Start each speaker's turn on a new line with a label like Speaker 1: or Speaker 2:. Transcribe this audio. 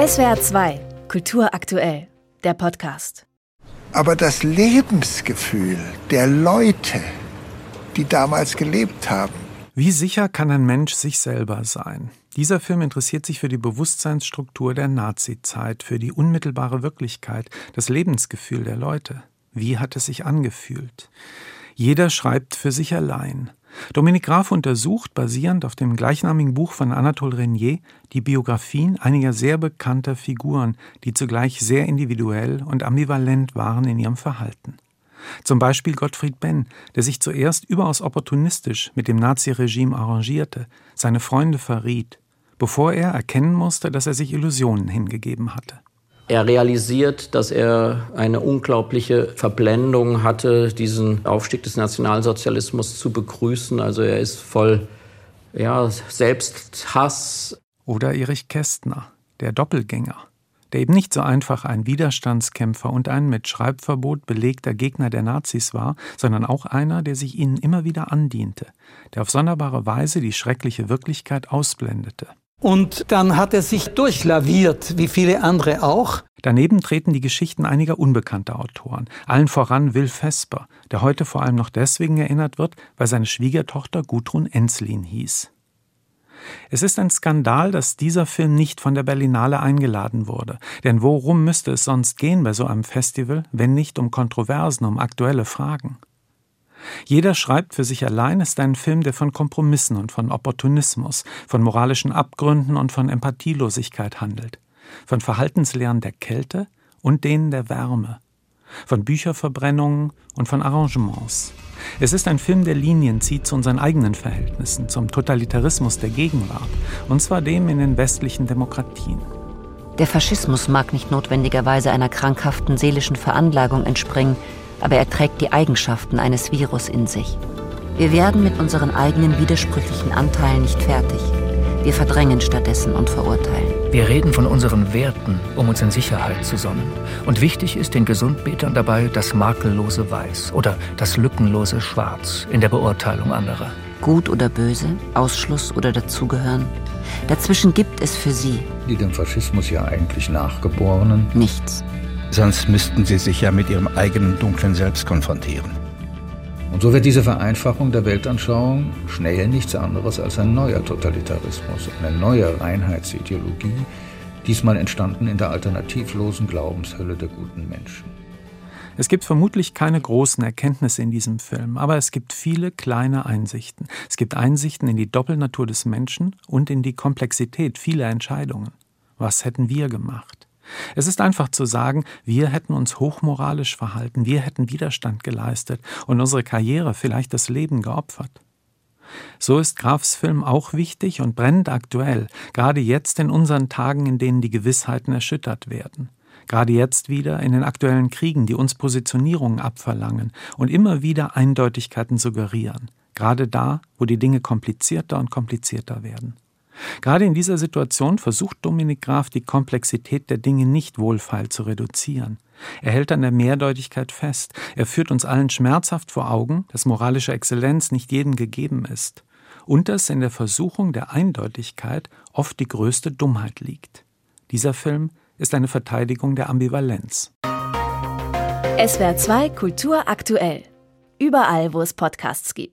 Speaker 1: SWR 2, Kultur aktuell, der Podcast.
Speaker 2: Aber das Lebensgefühl der Leute, die damals gelebt haben.
Speaker 3: Wie sicher kann ein Mensch sich selber sein? Dieser Film interessiert sich für die Bewusstseinsstruktur der Nazizeit, für die unmittelbare Wirklichkeit, das Lebensgefühl der Leute. Wie hat es sich angefühlt? Jeder schreibt für sich allein. Dominik Graf untersucht, basierend auf dem gleichnamigen Buch von Anatole Renier, die Biografien einiger sehr bekannter Figuren, die zugleich sehr individuell und ambivalent waren in ihrem Verhalten. Zum Beispiel Gottfried Benn, der sich zuerst überaus opportunistisch mit dem Naziregime arrangierte, seine Freunde verriet, bevor er erkennen musste, dass er sich Illusionen hingegeben hatte.
Speaker 4: Er realisiert, dass er eine unglaubliche Verblendung hatte, diesen Aufstieg des Nationalsozialismus zu begrüßen. Also er ist voll ja, Selbsthass.
Speaker 3: Oder Erich Kästner, der Doppelgänger, der eben nicht so einfach ein Widerstandskämpfer und ein mit Schreibverbot belegter Gegner der Nazis war, sondern auch einer, der sich ihnen immer wieder andiente, der auf sonderbare Weise die schreckliche Wirklichkeit ausblendete.
Speaker 5: Und dann hat er sich durchlaviert, wie viele andere auch.
Speaker 3: Daneben treten die Geschichten einiger unbekannter Autoren, allen voran Will Vesper, der heute vor allem noch deswegen erinnert wird, weil seine Schwiegertochter Gudrun Enslin hieß. Es ist ein Skandal, dass dieser Film nicht von der Berlinale eingeladen wurde. Denn worum müsste es sonst gehen bei so einem Festival, wenn nicht um Kontroversen, um aktuelle Fragen? Jeder schreibt für sich allein ist ein Film, der von Kompromissen und von Opportunismus, von moralischen Abgründen und von Empathielosigkeit handelt, von Verhaltenslehren der Kälte und denen der Wärme, von Bücherverbrennungen und von Arrangements. Es ist ein Film, der Linien zieht zu unseren eigenen Verhältnissen, zum Totalitarismus der Gegenwart, und zwar dem in den westlichen Demokratien.
Speaker 6: Der Faschismus mag nicht notwendigerweise einer krankhaften seelischen Veranlagung entspringen, aber er trägt die Eigenschaften eines Virus in sich. Wir werden mit unseren eigenen widersprüchlichen Anteilen nicht fertig. Wir verdrängen stattdessen und verurteilen.
Speaker 7: Wir reden von unseren Werten, um uns in Sicherheit zu sonnen. Und wichtig ist den Gesundbetern dabei das makellose Weiß oder das lückenlose Schwarz in der Beurteilung anderer.
Speaker 6: Gut oder böse, Ausschluss oder Dazugehören. Dazwischen gibt es für sie,
Speaker 8: die dem Faschismus ja eigentlich nachgeborenen,
Speaker 6: nichts.
Speaker 8: Sonst müssten sie sich ja mit ihrem eigenen dunklen Selbst konfrontieren. Und so wird diese Vereinfachung der Weltanschauung schnell nichts anderes als ein neuer Totalitarismus, eine neue Reinheitsideologie, diesmal entstanden in der alternativlosen Glaubenshölle der guten Menschen.
Speaker 3: Es gibt vermutlich keine großen Erkenntnisse in diesem Film, aber es gibt viele kleine Einsichten. Es gibt Einsichten in die Doppelnatur des Menschen und in die Komplexität vieler Entscheidungen. Was hätten wir gemacht? Es ist einfach zu sagen, wir hätten uns hochmoralisch verhalten, wir hätten Widerstand geleistet und unsere Karriere vielleicht das Leben geopfert. So ist Grafs Film auch wichtig und brennend aktuell, gerade jetzt in unseren Tagen, in denen die Gewissheiten erschüttert werden. Gerade jetzt wieder in den aktuellen Kriegen, die uns Positionierungen abverlangen und immer wieder Eindeutigkeiten suggerieren. Gerade da, wo die Dinge komplizierter und komplizierter werden. Gerade in dieser Situation versucht Dominik Graf die Komplexität der Dinge nicht wohlfeil zu reduzieren. Er hält an der Mehrdeutigkeit fest. Er führt uns allen schmerzhaft vor Augen, dass moralische Exzellenz nicht jedem gegeben ist und dass in der Versuchung der Eindeutigkeit oft die größte Dummheit liegt. Dieser Film ist eine Verteidigung der Ambivalenz.
Speaker 1: SWR 2 Kultur aktuell. Überall, wo es Podcasts gibt.